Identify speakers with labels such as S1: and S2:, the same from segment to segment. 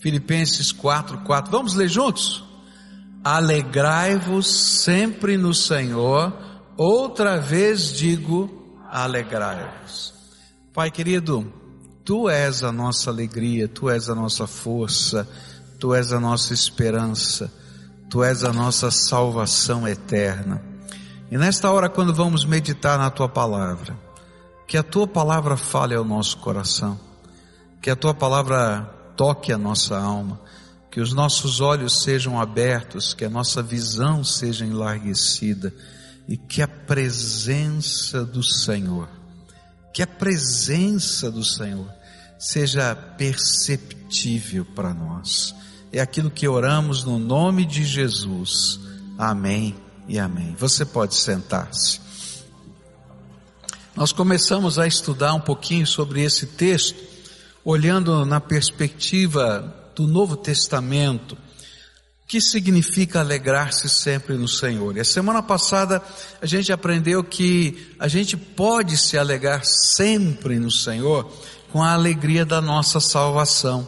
S1: Filipenses 4, 4. Vamos ler juntos? Alegrai-vos sempre no Senhor. Outra vez digo, alegrai-vos. Pai querido, Tu és a nossa alegria, Tu és a nossa força, Tu és a nossa esperança, Tu és a nossa salvação eterna. E nesta hora, quando vamos meditar na Tua palavra, que a Tua palavra fale ao nosso coração, que a Tua palavra toque a nossa alma, que os nossos olhos sejam abertos, que a nossa visão seja enlarguecida e que a presença do Senhor, que a presença do Senhor seja perceptível para nós. É aquilo que oramos no nome de Jesus. Amém e amém. Você pode sentar-se. Nós começamos a estudar um pouquinho sobre esse texto, olhando na perspectiva do Novo Testamento, que significa alegrar-se sempre no Senhor. E a semana passada a gente aprendeu que a gente pode se alegrar sempre no Senhor com a alegria da nossa salvação.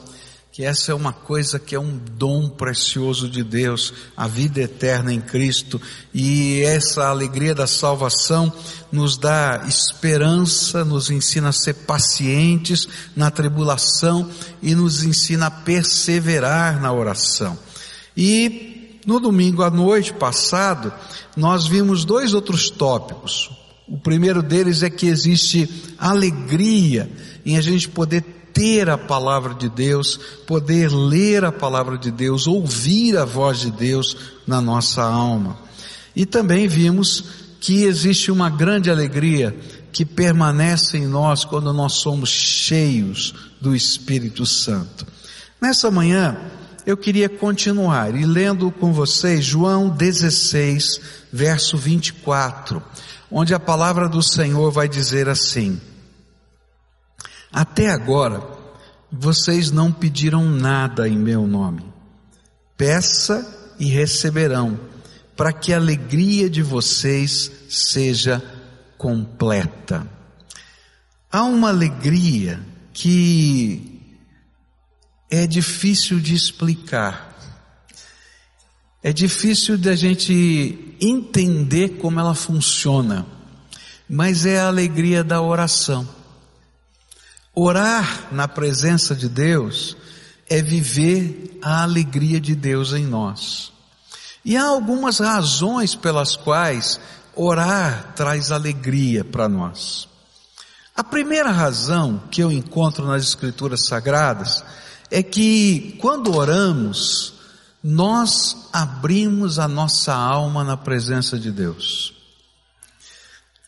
S1: Que essa é uma coisa que é um dom precioso de Deus, a vida eterna em Cristo, e essa alegria da salvação nos dá esperança, nos ensina a ser pacientes na tribulação e nos ensina a perseverar na oração. E no domingo à noite passado, nós vimos dois outros tópicos. O primeiro deles é que existe alegria em a gente poder ter a palavra de Deus, poder ler a palavra de Deus, ouvir a voz de Deus na nossa alma. E também vimos que existe uma grande alegria que permanece em nós quando nós somos cheios do Espírito Santo. Nessa manhã, eu queria continuar e lendo com vocês João 16, verso 24, onde a palavra do Senhor vai dizer assim: até agora, vocês não pediram nada em meu nome. Peça e receberão, para que a alegria de vocês seja completa. Há uma alegria que é difícil de explicar. É difícil da gente entender como ela funciona, mas é a alegria da oração. Orar na presença de Deus é viver a alegria de Deus em nós. E há algumas razões pelas quais orar traz alegria para nós. A primeira razão que eu encontro nas Escrituras Sagradas é que quando oramos, nós abrimos a nossa alma na presença de Deus.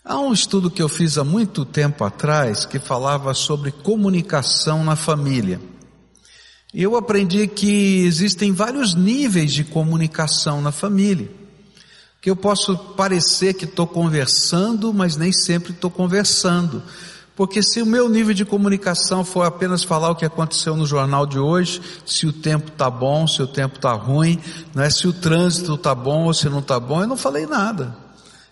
S1: Há um estudo que eu fiz há muito tempo atrás que falava sobre comunicação na família. E eu aprendi que existem vários níveis de comunicação na família. Que eu posso parecer que estou conversando, mas nem sempre estou conversando. Porque se o meu nível de comunicação for apenas falar o que aconteceu no jornal de hoje, se o tempo está bom, se o tempo está ruim, não é se o trânsito está bom ou se não está bom, eu não falei nada.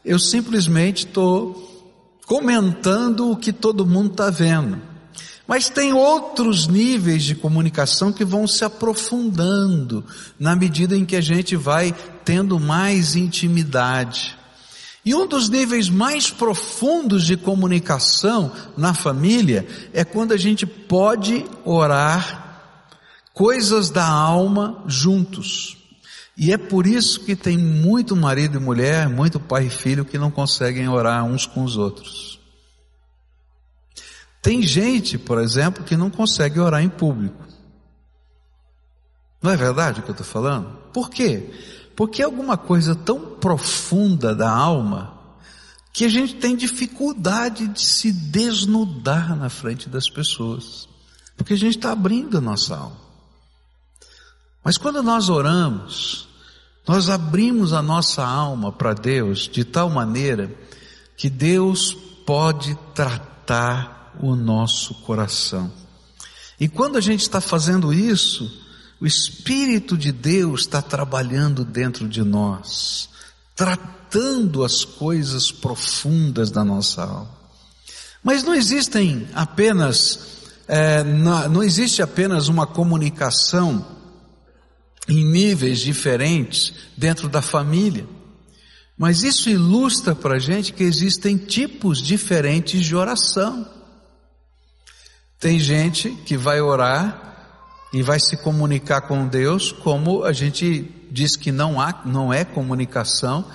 S1: Eu simplesmente estou comentando o que todo mundo está vendo. Mas tem outros níveis de comunicação que vão se aprofundando na medida em que a gente vai tendo mais intimidade. E um dos níveis mais profundos de comunicação na família é quando a gente pode orar coisas da alma juntos. E é por isso que tem muito marido e mulher, muito pai e filho que não conseguem orar uns com os outros. Tem gente, por exemplo, que não consegue orar em público. Não é verdade o que eu estou falando? Por quê? Porque é alguma coisa tão profunda da alma que a gente tem dificuldade de se desnudar na frente das pessoas. Porque a gente está abrindo a nossa alma. Mas quando nós oramos, nós abrimos a nossa alma para Deus de tal maneira que Deus pode tratar o nosso coração. E quando a gente está fazendo isso, o Espírito de Deus está trabalhando dentro de nós, tratando as coisas profundas da nossa alma. Mas não existem apenas é, não, não existe apenas uma comunicação em níveis diferentes dentro da família, mas isso ilustra para a gente que existem tipos diferentes de oração. Tem gente que vai orar e vai se comunicar com Deus como a gente diz que não há, não é comunicação,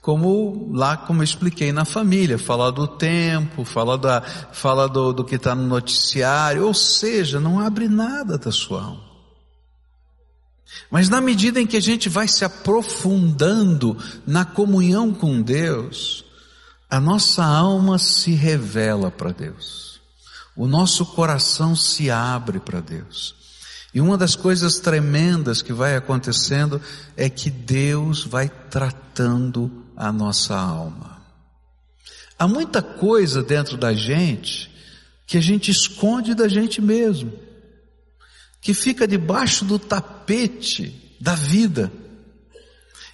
S1: como lá como eu expliquei na família, fala do tempo, fala da, fala do, do que está no noticiário, ou seja, não abre nada da sua alma. Mas na medida em que a gente vai se aprofundando na comunhão com Deus, a nossa alma se revela para Deus. O nosso coração se abre para Deus. E uma das coisas tremendas que vai acontecendo é que Deus vai tratando a nossa alma. Há muita coisa dentro da gente que a gente esconde da gente mesmo, que fica debaixo do tapete da vida.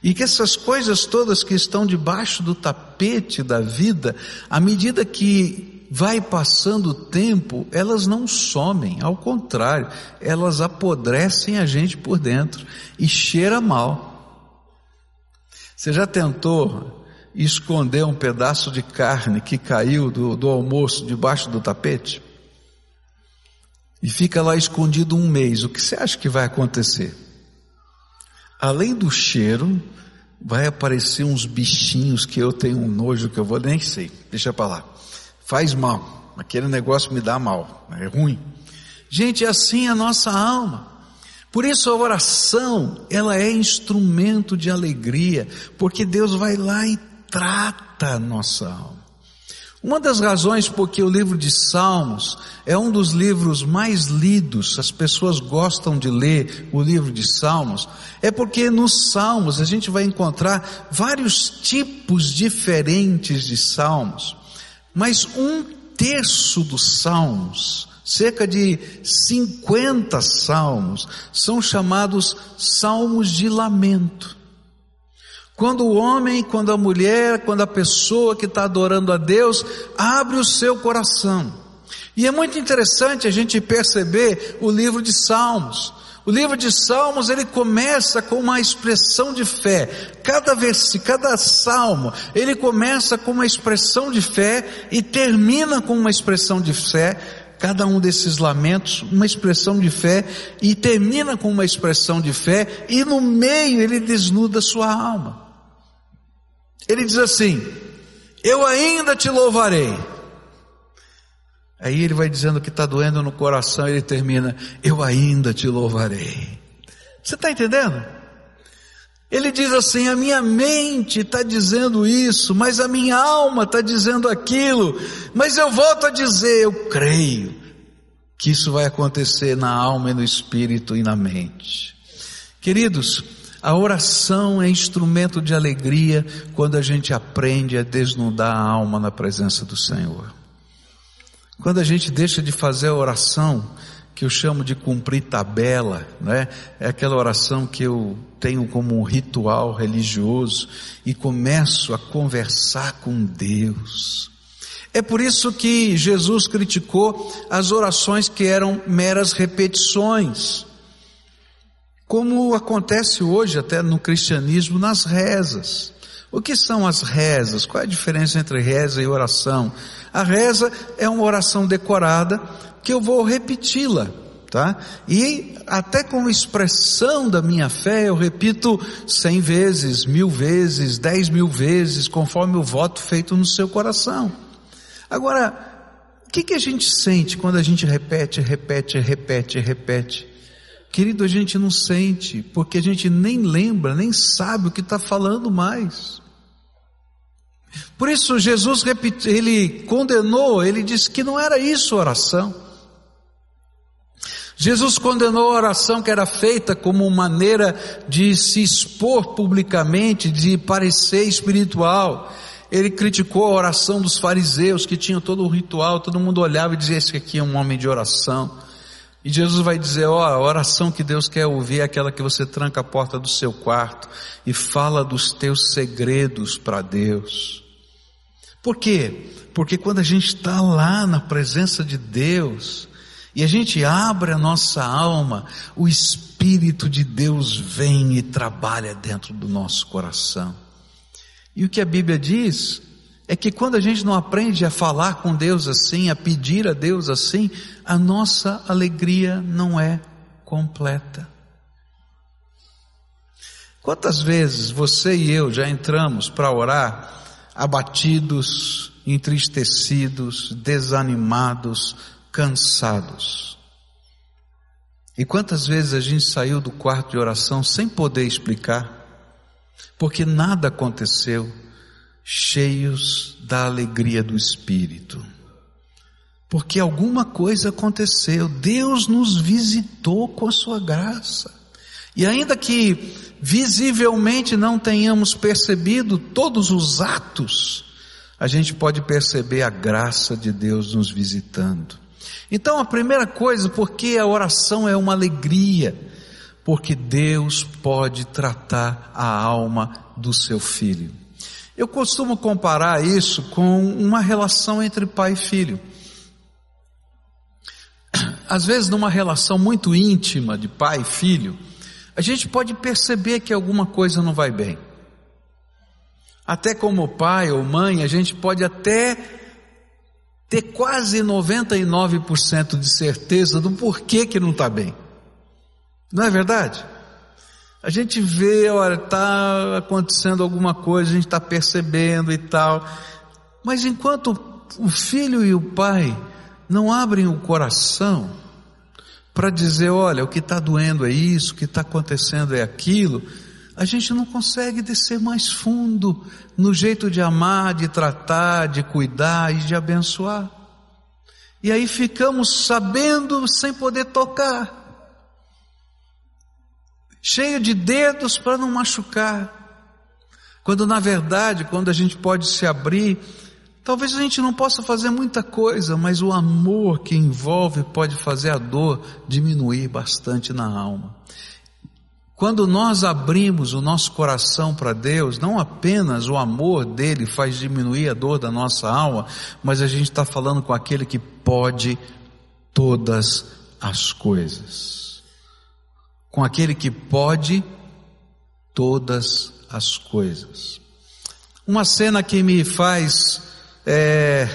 S1: E que essas coisas todas que estão debaixo do tapete da vida, à medida que vai passando o tempo, elas não somem, ao contrário, elas apodrecem a gente por dentro e cheira mal. Você já tentou esconder um pedaço de carne que caiu do, do almoço debaixo do tapete? E fica lá escondido um mês, o que você acha que vai acontecer? Além do cheiro, vai aparecer uns bichinhos que eu tenho um nojo que eu vou nem sei, deixa para lá faz mal. Aquele negócio me dá mal, é ruim. Gente, é assim a nossa alma. Por isso a oração, ela é instrumento de alegria, porque Deus vai lá e trata a nossa alma. Uma das razões por que o livro de Salmos é um dos livros mais lidos, as pessoas gostam de ler o livro de Salmos, é porque nos Salmos a gente vai encontrar vários tipos diferentes de Salmos. Mas um terço dos salmos, cerca de 50 salmos, são chamados salmos de lamento. Quando o homem, quando a mulher, quando a pessoa que está adorando a Deus abre o seu coração. E é muito interessante a gente perceber o livro de Salmos. O livro de Salmos, ele começa com uma expressão de fé. Cada vez, cada salmo, ele começa com uma expressão de fé e termina com uma expressão de fé. Cada um desses lamentos, uma expressão de fé e termina com uma expressão de fé e no meio ele desnuda sua alma. Ele diz assim: Eu ainda te louvarei Aí ele vai dizendo que está doendo no coração, ele termina, eu ainda te louvarei. Você está entendendo? Ele diz assim: a minha mente está dizendo isso, mas a minha alma está dizendo aquilo, mas eu volto a dizer, eu creio que isso vai acontecer na alma e no espírito e na mente. Queridos, a oração é instrumento de alegria quando a gente aprende a desnudar a alma na presença do Senhor. Quando a gente deixa de fazer a oração, que eu chamo de cumprir tabela, né? É aquela oração que eu tenho como um ritual religioso e começo a conversar com Deus. É por isso que Jesus criticou as orações que eram meras repetições. Como acontece hoje até no cristianismo nas rezas. O que são as rezas? Qual é a diferença entre reza e oração? A reza é uma oração decorada que eu vou repeti-la, tá? E até como expressão da minha fé, eu repito cem vezes, mil vezes, dez mil vezes, conforme o voto feito no seu coração. Agora, o que, que a gente sente quando a gente repete, repete, repete, repete? Querido, a gente não sente, porque a gente nem lembra, nem sabe o que está falando mais. Por isso Jesus ele condenou, ele disse que não era isso oração. Jesus condenou a oração que era feita como maneira de se expor publicamente, de parecer espiritual. Ele criticou a oração dos fariseus que tinham todo o ritual, todo mundo olhava e dizia: Esse aqui é um homem de oração. E Jesus vai dizer, ó, a oração que Deus quer ouvir é aquela que você tranca a porta do seu quarto e fala dos teus segredos para Deus. Por quê? Porque quando a gente está lá na presença de Deus, e a gente abre a nossa alma, o Espírito de Deus vem e trabalha dentro do nosso coração. E o que a Bíblia diz é que quando a gente não aprende a falar com Deus assim, a pedir a Deus assim, a nossa alegria não é completa. Quantas vezes você e eu já entramos para orar abatidos, entristecidos, desanimados, cansados? E quantas vezes a gente saiu do quarto de oração sem poder explicar, porque nada aconteceu, cheios da alegria do Espírito. Porque alguma coisa aconteceu, Deus nos visitou com a sua graça. E ainda que visivelmente não tenhamos percebido todos os atos, a gente pode perceber a graça de Deus nos visitando. Então a primeira coisa, porque a oração é uma alegria, porque Deus pode tratar a alma do seu filho. Eu costumo comparar isso com uma relação entre pai e filho. Às vezes, numa relação muito íntima de pai e filho, a gente pode perceber que alguma coisa não vai bem. Até como pai ou mãe, a gente pode até ter quase 99% de certeza do porquê que não está bem. Não é verdade? A gente vê, olha, está acontecendo alguma coisa, a gente está percebendo e tal. Mas enquanto o filho e o pai não abrem o coração para dizer, olha, o que está doendo é isso, o que está acontecendo é aquilo, a gente não consegue descer mais fundo no jeito de amar, de tratar, de cuidar e de abençoar. E aí ficamos sabendo sem poder tocar cheio de dedos para não machucar. Quando na verdade, quando a gente pode se abrir, talvez a gente não possa fazer muita coisa, mas o amor que envolve pode fazer a dor diminuir bastante na alma. Quando nós abrimos o nosso coração para Deus, não apenas o amor dele faz diminuir a dor da nossa alma, mas a gente está falando com aquele que pode todas as coisas com aquele que pode todas as coisas. Uma cena que me faz é,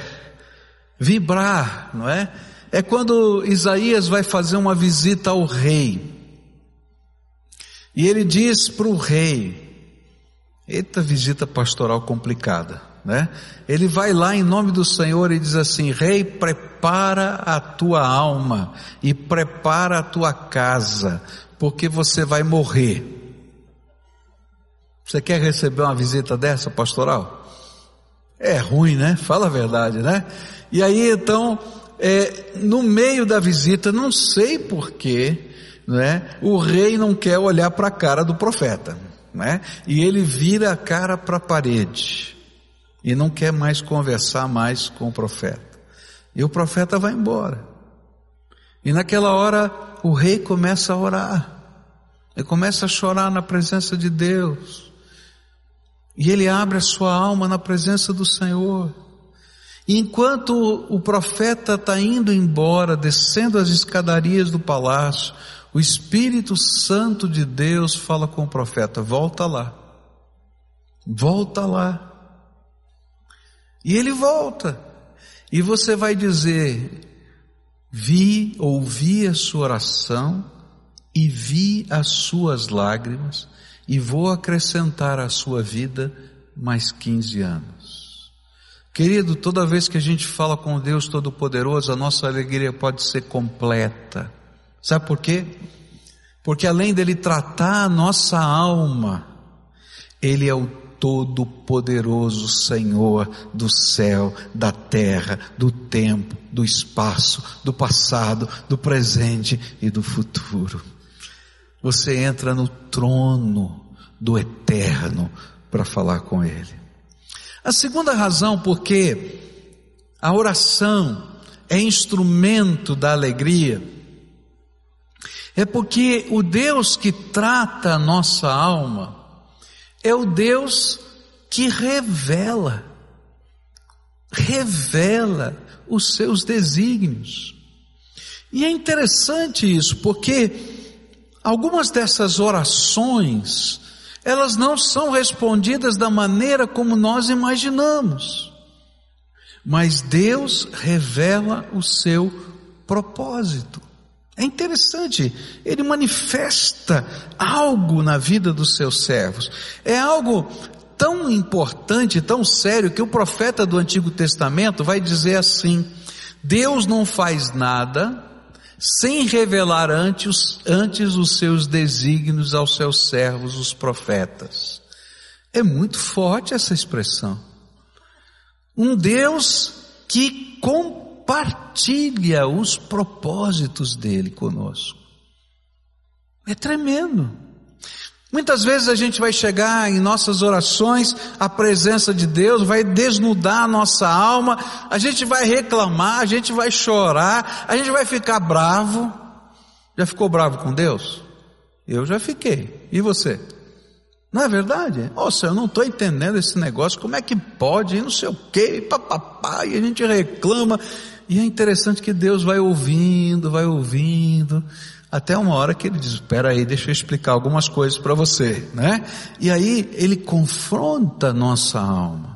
S1: vibrar, não é? É quando Isaías vai fazer uma visita ao rei. E ele diz para o rei, eita visita pastoral complicada, né? Ele vai lá em nome do Senhor e diz assim: Rei, prepara a tua alma e prepara a tua casa, porque você vai morrer. Você quer receber uma visita dessa pastoral? É ruim, né? Fala a verdade, né? E aí então, é, no meio da visita, não sei porquê, né? O rei não quer olhar para a cara do profeta, né? E ele vira a cara para a parede e não quer mais conversar mais com o profeta. E o profeta vai embora. E naquela hora o rei começa a orar. Ele começa a chorar na presença de Deus. E ele abre a sua alma na presença do Senhor. E enquanto o profeta está indo embora, descendo as escadarias do palácio, o Espírito Santo de Deus fala com o profeta: volta lá, volta lá. E ele volta, e você vai dizer: vi, ouvi a sua oração, e vi as suas lágrimas e vou acrescentar à sua vida mais 15 anos. Querido, toda vez que a gente fala com Deus Todo-Poderoso, a nossa alegria pode ser completa. Sabe por quê? Porque além dele tratar a nossa alma, Ele é o Todo-Poderoso Senhor do céu, da terra, do tempo, do espaço, do passado, do presente e do futuro você entra no trono do eterno para falar com Ele. A segunda razão porque a oração é instrumento da alegria é porque o Deus que trata a nossa alma é o Deus que revela, revela os seus desígnios. E é interessante isso, porque algumas dessas orações, elas não são respondidas da maneira como nós imaginamos. Mas Deus revela o seu propósito. É interessante, ele manifesta algo na vida dos seus servos. É algo tão importante, tão sério, que o profeta do Antigo Testamento vai dizer assim: Deus não faz nada sem revelar antes, antes os seus desígnios aos seus servos, os profetas. É muito forte essa expressão. Um Deus que compartilha os propósitos dele conosco. É tremendo. Muitas vezes a gente vai chegar em nossas orações, a presença de Deus vai desnudar a nossa alma, a gente vai reclamar, a gente vai chorar, a gente vai ficar bravo. Já ficou bravo com Deus? Eu já fiquei. E você? Não é verdade? Nossa, eu não estou entendendo esse negócio, como é que pode, e não sei o quê, papapá, e a gente reclama. E é interessante que Deus vai ouvindo, vai ouvindo, até uma hora que ele diz, espera aí, deixa eu explicar algumas coisas para você, né? E aí ele confronta nossa alma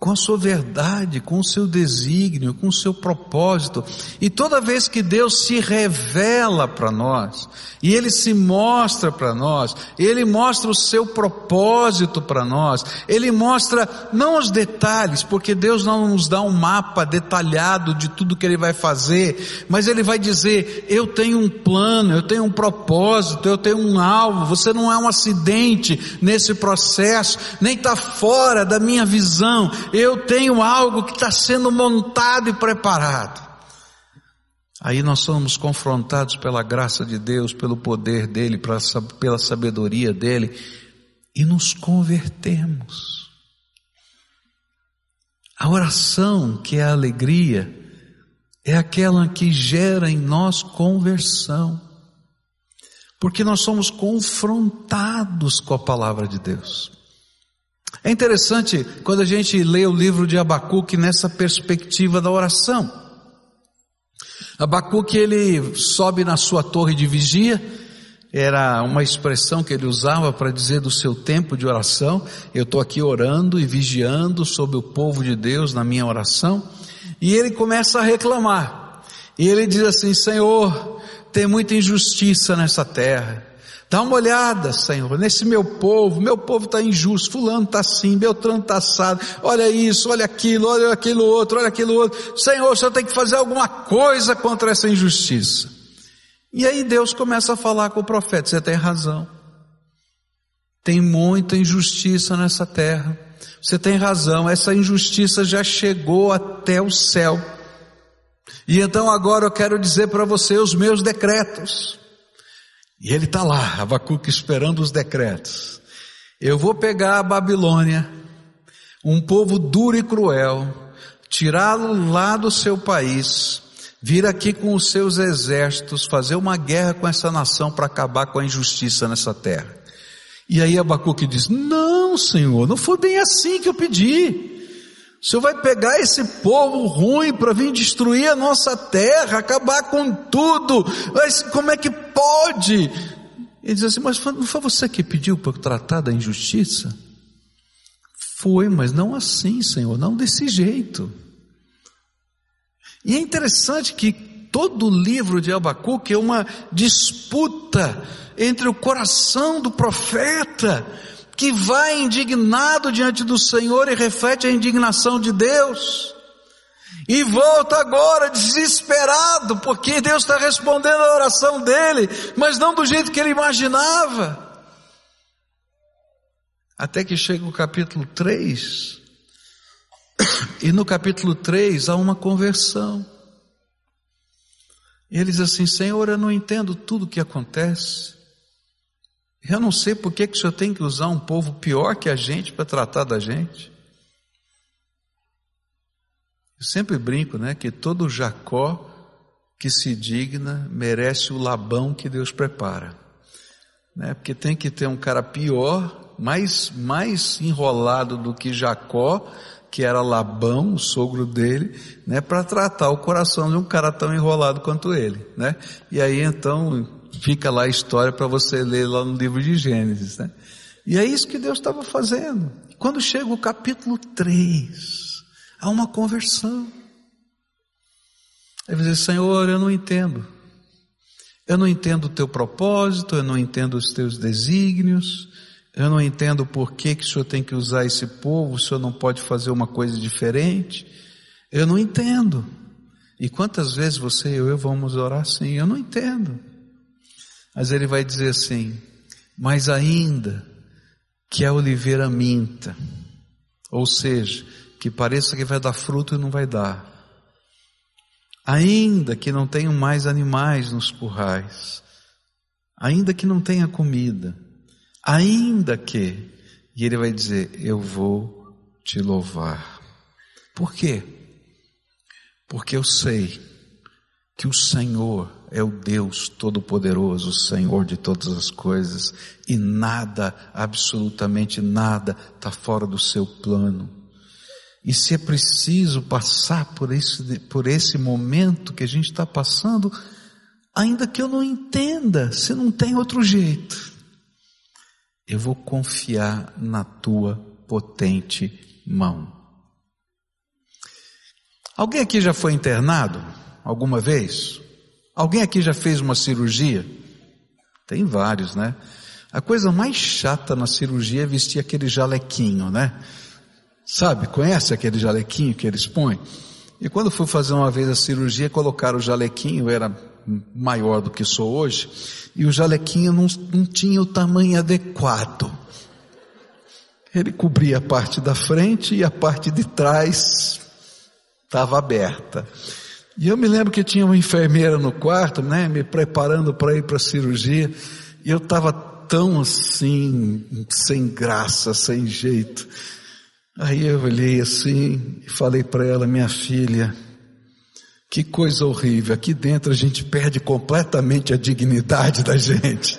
S1: com a sua verdade, com o seu desígnio, com o seu propósito. E toda vez que Deus se revela para nós, e Ele se mostra para nós, Ele mostra o seu propósito para nós, Ele mostra não os detalhes, porque Deus não nos dá um mapa detalhado de tudo que Ele vai fazer, mas Ele vai dizer, eu tenho um plano, eu tenho um propósito, eu tenho um alvo, você não é um acidente nesse processo, nem está fora da minha visão, eu tenho algo que está sendo montado e preparado. Aí nós somos confrontados pela graça de Deus, pelo poder dEle, pela sabedoria dEle, e nos convertemos. A oração, que é a alegria, é aquela que gera em nós conversão, porque nós somos confrontados com a palavra de Deus. É interessante quando a gente lê o livro de Abacuque nessa perspectiva da oração. Abacuque ele sobe na sua torre de vigia, era uma expressão que ele usava para dizer do seu tempo de oração. Eu estou aqui orando e vigiando sobre o povo de Deus na minha oração. E ele começa a reclamar. E ele diz assim: Senhor, tem muita injustiça nessa terra. Dá uma olhada, Senhor, nesse meu povo, meu povo está injusto, fulano está assim, Beltrano está assado, olha isso, olha aquilo, olha aquilo outro, olha aquilo outro. Senhor, o Senhor tem que fazer alguma coisa contra essa injustiça. E aí Deus começa a falar com o profeta, você tem razão. Tem muita injustiça nessa terra. Você tem razão, essa injustiça já chegou até o céu. E então agora eu quero dizer para você os meus decretos. E ele está lá, Abacuque, esperando os decretos. Eu vou pegar a Babilônia, um povo duro e cruel, tirá-lo lá do seu país, vir aqui com os seus exércitos, fazer uma guerra com essa nação para acabar com a injustiça nessa terra. E aí Abacuque diz: Não, Senhor, não foi bem assim que eu pedi. O Senhor vai pegar esse povo ruim para vir destruir a nossa terra, acabar com tudo. Mas como é que pode? Ele diz assim, mas não foi você que pediu para tratar da injustiça? Foi, mas não assim, Senhor, não desse jeito. E é interessante que todo o livro de Abacuque é uma disputa entre o coração do profeta que vai indignado diante do Senhor e reflete a indignação de Deus. E volta agora desesperado, porque Deus está respondendo a oração dele, mas não do jeito que ele imaginava. Até que chega o capítulo 3, e no capítulo 3 há uma conversão. E ele diz assim: Senhor, eu não entendo tudo o que acontece. Eu não sei por que, que o senhor tem que usar um povo pior que a gente para tratar da gente. Eu sempre brinco, né, que todo Jacó que se digna merece o labão que Deus prepara. Né? Porque tem que ter um cara pior, mais, mais enrolado do que Jacó, que era Labão, o sogro dele, né, para tratar o coração de um cara tão enrolado quanto ele, né? E aí então fica lá a história para você ler lá no livro de Gênesis, né? E é isso que Deus estava fazendo. Quando chega o capítulo 3, há uma conversão. Ele diz, Senhor, eu não entendo. Eu não entendo o teu propósito, eu não entendo os teus desígnios, eu não entendo por que, que o Senhor tem que usar esse povo, o Senhor não pode fazer uma coisa diferente. Eu não entendo. E quantas vezes você e eu vamos orar assim? Eu não entendo. Mas ele vai dizer assim: Mas ainda que a oliveira minta, ou seja, que pareça que vai dar fruto e não vai dar, ainda que não tenham mais animais nos currais, ainda que não tenha comida, Ainda que, e ele vai dizer: Eu vou te louvar. Por quê? Porque eu sei que o Senhor é o Deus Todo-Poderoso, Senhor de todas as coisas, e nada, absolutamente nada, está fora do seu plano. E se é preciso passar por esse, por esse momento que a gente está passando, ainda que eu não entenda, se não tem outro jeito, eu vou confiar na tua potente mão. Alguém aqui já foi internado alguma vez? Alguém aqui já fez uma cirurgia? Tem vários, né? A coisa mais chata na cirurgia é vestir aquele jalequinho, né? Sabe, conhece aquele jalequinho que eles põem? E quando fui fazer uma vez a cirurgia, colocaram o jalequinho, era maior do que sou hoje, e o jalequinho não, não tinha o tamanho adequado. Ele cobria a parte da frente e a parte de trás estava aberta. E eu me lembro que tinha uma enfermeira no quarto, né, me preparando para ir para a cirurgia, e eu estava tão assim, sem graça, sem jeito. Aí eu olhei assim e falei para ela, minha filha, que coisa horrível. Aqui dentro a gente perde completamente a dignidade da gente.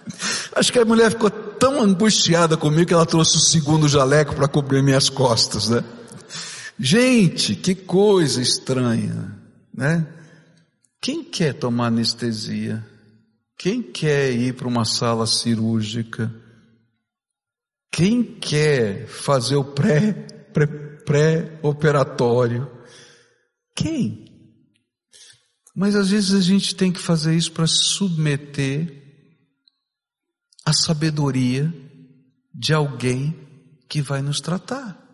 S1: Acho que a mulher ficou tão angustiada comigo que ela trouxe o segundo jaleco para cobrir minhas costas, né? Gente, que coisa estranha, né? Quem quer tomar anestesia? Quem quer ir para uma sala cirúrgica? Quem quer fazer o pré, pré, pré-operatório? Quem? Mas às vezes a gente tem que fazer isso para submeter a sabedoria de alguém que vai nos tratar.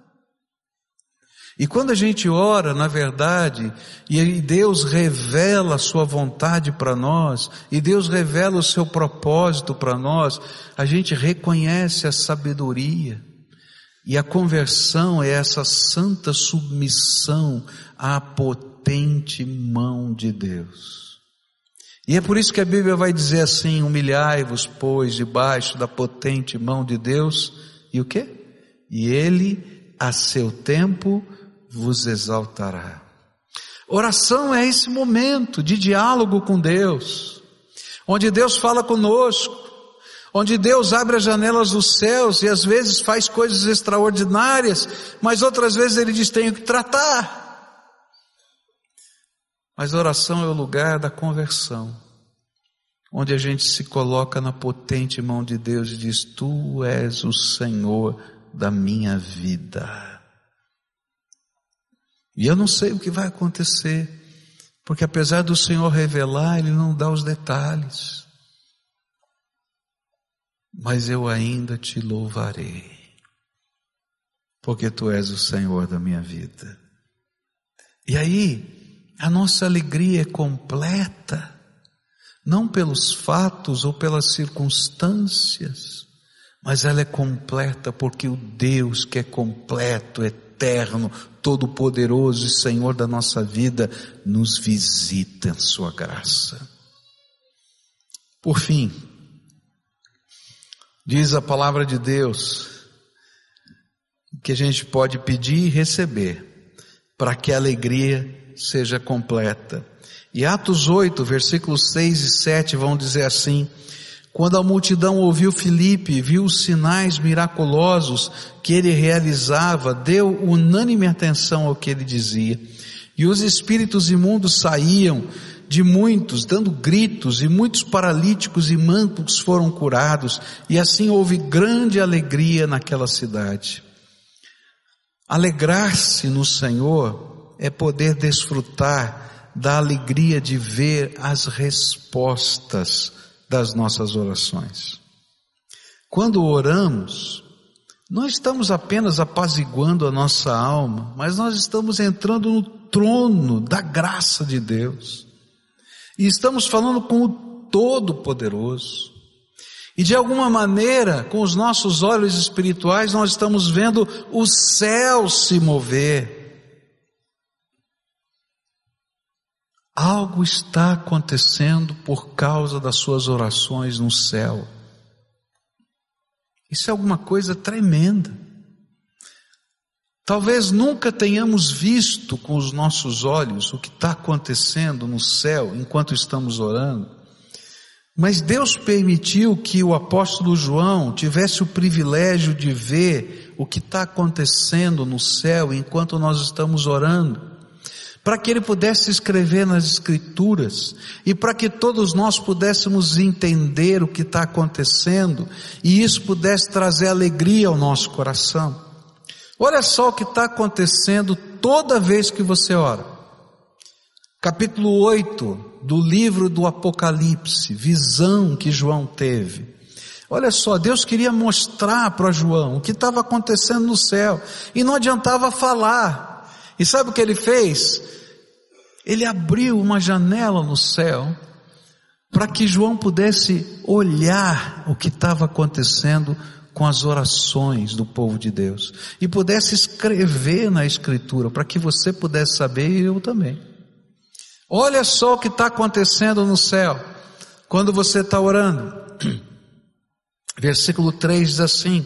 S1: E quando a gente ora, na verdade, e Deus revela a sua vontade para nós, e Deus revela o seu propósito para nós, a gente reconhece a sabedoria. E a conversão é essa santa submissão à potente mão de Deus. E é por isso que a Bíblia vai dizer assim: humilhai-vos, pois, debaixo da potente mão de Deus, e o que? E Ele, a seu tempo, vos exaltará. Oração é esse momento de diálogo com Deus, onde Deus fala conosco, onde Deus abre as janelas dos céus e às vezes faz coisas extraordinárias, mas outras vezes Ele diz: tenho que tratar. Mas oração é o lugar da conversão, onde a gente se coloca na potente mão de Deus e diz: Tu és o Senhor da minha vida. E eu não sei o que vai acontecer, porque apesar do Senhor revelar, Ele não dá os detalhes. Mas eu ainda te louvarei, porque Tu és o Senhor da minha vida. E aí, a nossa alegria é completa, não pelos fatos ou pelas circunstâncias, mas ela é completa porque o Deus que é completo, eterno, todo-poderoso e Senhor da nossa vida nos visita em Sua graça. Por fim, diz a palavra de Deus que a gente pode pedir e receber para que a alegria seja completa. E Atos 8, versículos 6 e 7 vão dizer assim: Quando a multidão ouviu Filipe, viu os sinais miraculosos que ele realizava, deu unânime atenção ao que ele dizia. E os espíritos imundos saíam de muitos, dando gritos, e muitos paralíticos e mancos foram curados, e assim houve grande alegria naquela cidade. Alegrar-se no Senhor é poder desfrutar da alegria de ver as respostas das nossas orações. Quando oramos, não estamos apenas apaziguando a nossa alma, mas nós estamos entrando no trono da graça de Deus. E estamos falando com o Todo-Poderoso. E de alguma maneira, com os nossos olhos espirituais, nós estamos vendo o céu se mover. Algo está acontecendo por causa das suas orações no céu. Isso é alguma coisa tremenda. Talvez nunca tenhamos visto com os nossos olhos o que está acontecendo no céu enquanto estamos orando, mas Deus permitiu que o apóstolo João tivesse o privilégio de ver o que está acontecendo no céu enquanto nós estamos orando para que ele pudesse escrever nas Escrituras e para que todos nós pudéssemos entender o que está acontecendo e isso pudesse trazer alegria ao nosso coração. Olha só o que está acontecendo toda vez que você ora. Capítulo 8 do livro do Apocalipse, visão que João teve. Olha só, Deus queria mostrar para João o que estava acontecendo no céu e não adiantava falar. E sabe o que ele fez? Ele abriu uma janela no céu para que João pudesse olhar o que estava acontecendo com as orações do povo de Deus e pudesse escrever na Escritura para que você pudesse saber e eu também. Olha só o que está acontecendo no céu quando você está orando. Versículo 3 diz assim: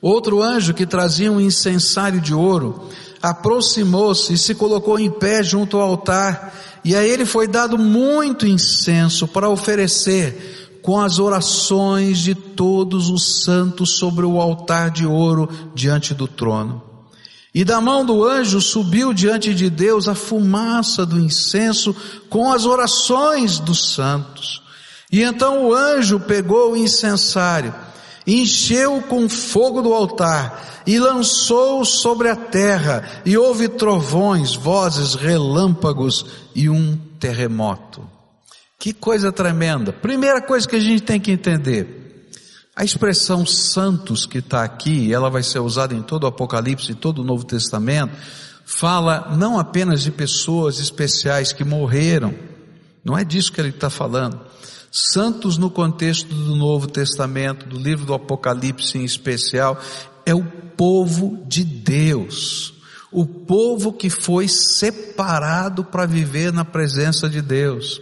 S1: Outro anjo que trazia um incensário de ouro aproximou-se e se colocou em pé junto ao altar, e a ele foi dado muito incenso para oferecer com as orações de todos os santos sobre o altar de ouro diante do trono. E da mão do anjo subiu diante de Deus a fumaça do incenso com as orações dos santos. E então o anjo pegou o incensário, encheu com fogo do altar e lançou sobre a terra, e houve trovões, vozes, relâmpagos e um terremoto. Que coisa tremenda. Primeira coisa que a gente tem que entender. A expressão santos que está aqui, ela vai ser usada em todo o Apocalipse e todo o Novo Testamento, fala não apenas de pessoas especiais que morreram, não é disso que ele está falando. Santos no contexto do Novo Testamento, do livro do Apocalipse em especial, é o povo de Deus, o povo que foi separado para viver na presença de Deus.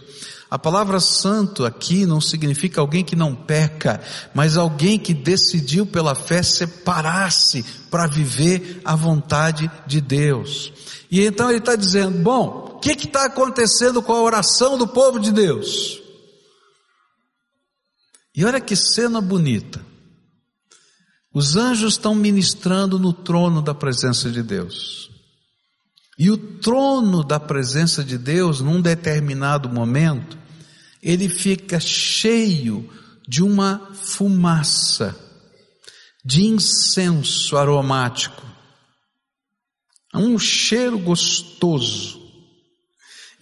S1: A palavra santo aqui não significa alguém que não peca, mas alguém que decidiu pela fé separar-se para viver a vontade de Deus. E então ele está dizendo: bom, o que está acontecendo com a oração do povo de Deus? E olha que cena bonita. Os anjos estão ministrando no trono da presença de Deus. E o trono da presença de Deus, num determinado momento, ele fica cheio de uma fumaça, de incenso aromático, um cheiro gostoso.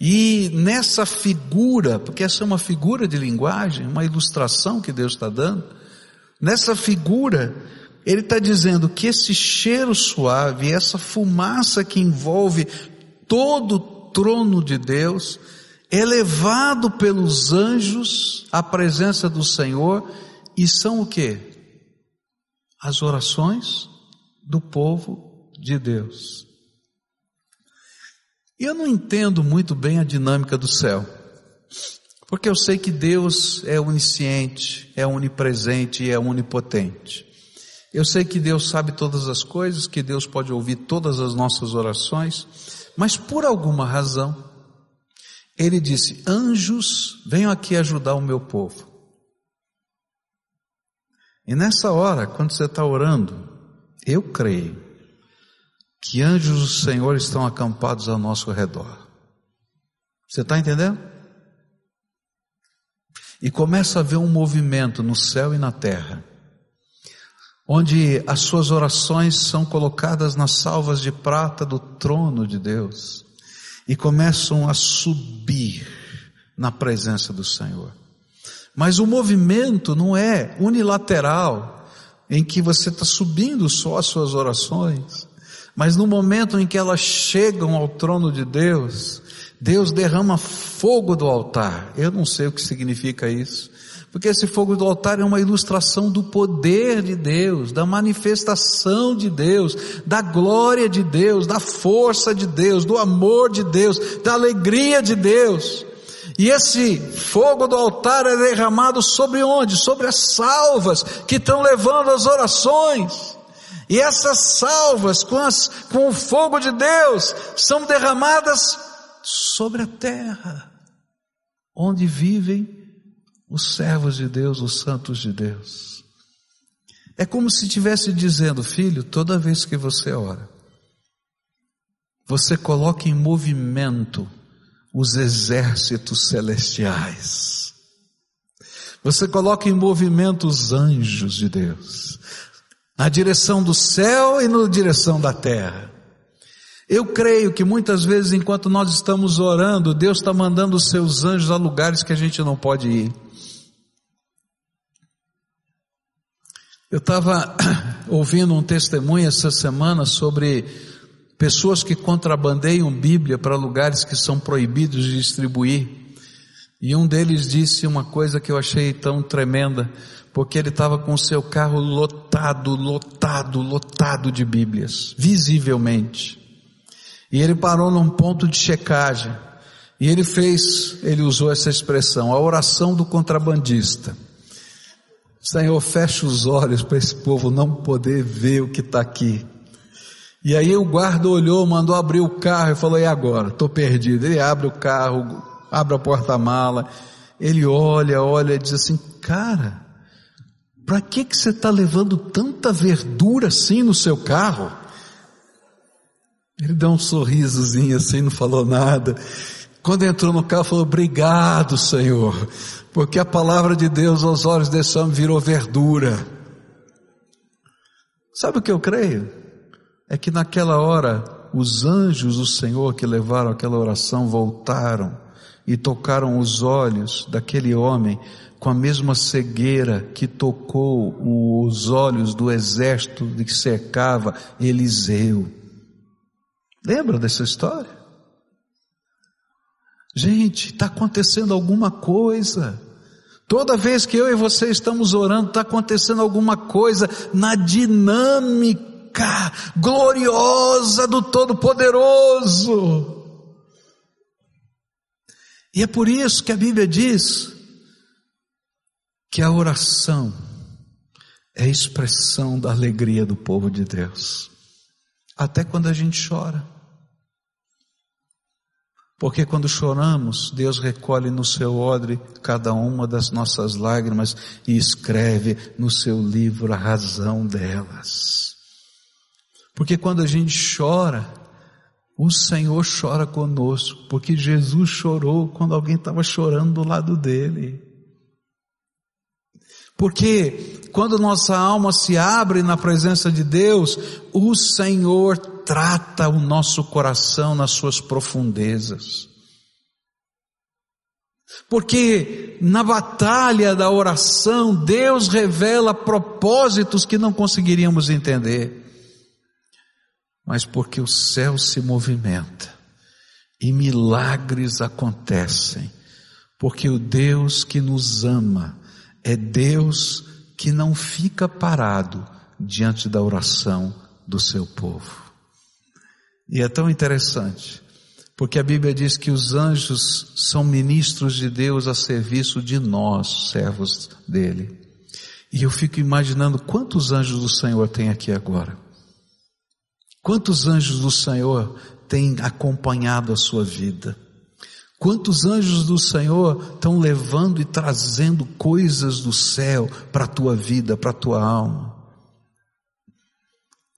S1: E nessa figura, porque essa é uma figura de linguagem, uma ilustração que Deus está dando, nessa figura ele está dizendo que esse cheiro suave, essa fumaça que envolve todo o trono de Deus, é levado pelos anjos à presença do Senhor e são o que? As orações do povo de Deus. E eu não entendo muito bem a dinâmica do céu, porque eu sei que Deus é onisciente, é onipresente e é onipotente. Eu sei que Deus sabe todas as coisas, que Deus pode ouvir todas as nossas orações, mas por alguma razão, Ele disse: Anjos, venham aqui ajudar o meu povo. E nessa hora, quando você está orando, eu creio que anjos do Senhor estão acampados ao nosso redor. Você está entendendo? E começa a ver um movimento no céu e na terra, onde as suas orações são colocadas nas salvas de prata do trono de Deus e começam a subir na presença do Senhor. Mas o movimento não é unilateral, em que você está subindo só as suas orações, mas no momento em que elas chegam ao trono de Deus, Deus derrama fogo do altar. Eu não sei o que significa isso. Porque esse fogo do altar é uma ilustração do poder de Deus, da manifestação de Deus, da glória de Deus, da força de Deus, do amor de Deus, da alegria de Deus. E esse fogo do altar é derramado sobre onde? Sobre as salvas que estão levando as orações. E essas salvas com, as, com o fogo de Deus são derramadas sobre a terra, onde vivem os servos de Deus, os santos de Deus. É como se estivesse dizendo, filho, toda vez que você ora, você coloca em movimento os exércitos celestiais. Você coloca em movimento os anjos de Deus, na direção do céu e na direção da terra. Eu creio que muitas vezes, enquanto nós estamos orando, Deus está mandando os seus anjos a lugares que a gente não pode ir. Eu estava ouvindo um testemunho essa semana sobre pessoas que contrabandeiam Bíblia para lugares que são proibidos de distribuir. E um deles disse uma coisa que eu achei tão tremenda, porque ele estava com o seu carro lotado, lotado, lotado de Bíblias, visivelmente. E ele parou num ponto de checagem. E ele fez, ele usou essa expressão, a oração do contrabandista. Senhor, fecha os olhos para esse povo não poder ver o que está aqui. E aí o guarda olhou, mandou abrir o carro e falou: E agora? Estou perdido. Ele abre o carro, abre a porta-mala, ele olha, olha e diz assim: Cara, para que, que você está levando tanta verdura assim no seu carro? Ele deu um sorrisozinho assim, não falou nada. Quando entrou no carro, falou: Obrigado, Senhor, porque a palavra de Deus aos olhos desse homem virou verdura. Sabe o que eu creio? é que naquela hora os anjos do Senhor que levaram aquela oração voltaram e tocaram os olhos daquele homem com a mesma cegueira que tocou os olhos do exército que cercava Eliseu. Lembra dessa história? Gente, está acontecendo alguma coisa. Toda vez que eu e você estamos orando, está acontecendo alguma coisa na dinâmica gloriosa do Todo-Poderoso. E é por isso que a Bíblia diz que a oração é a expressão da alegria do povo de Deus, até quando a gente chora. Porque quando choramos, Deus recolhe no seu odre cada uma das nossas lágrimas e escreve no seu livro a razão delas. Porque quando a gente chora, o Senhor chora conosco, porque Jesus chorou quando alguém estava chorando do lado dele. Porque quando nossa alma se abre na presença de Deus, o Senhor trata o nosso coração nas suas profundezas. Porque na batalha da oração, Deus revela propósitos que não conseguiríamos entender mas porque o céu se movimenta e milagres acontecem, porque o Deus que nos ama é Deus que não fica parado diante da oração do seu povo. E é tão interessante, porque a Bíblia diz que os anjos são ministros de Deus a serviço de nós, servos dele. E eu fico imaginando quantos anjos do Senhor tem aqui agora. Quantos anjos do Senhor têm acompanhado a sua vida? Quantos anjos do Senhor estão levando e trazendo coisas do céu para a tua vida, para a tua alma?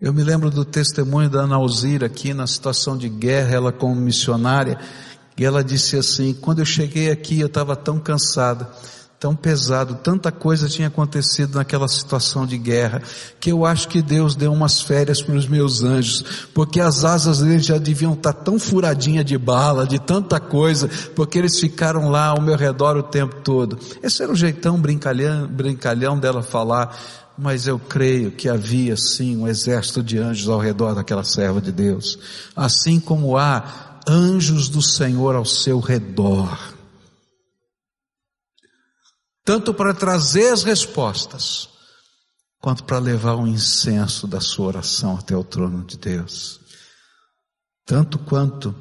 S1: Eu me lembro do testemunho da Ana Alzira aqui na situação de guerra, ela como missionária, e ela disse assim: quando eu cheguei aqui eu estava tão cansada tão pesado, tanta coisa tinha acontecido naquela situação de guerra, que eu acho que Deus deu umas férias para os meus anjos, porque as asas deles já deviam estar tão furadinha de bala, de tanta coisa, porque eles ficaram lá ao meu redor o tempo todo. Esse era o jeitão brincalhão, brincalhão dela falar, mas eu creio que havia sim um exército de anjos ao redor daquela serva de Deus, assim como há anjos do Senhor ao seu redor tanto para trazer as respostas, quanto para levar o incenso da sua oração até o trono de Deus. Tanto quanto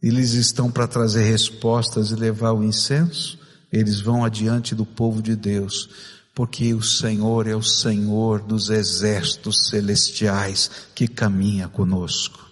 S1: eles estão para trazer respostas e levar o incenso, eles vão adiante do povo de Deus, porque o Senhor é o Senhor dos exércitos celestiais que caminha conosco.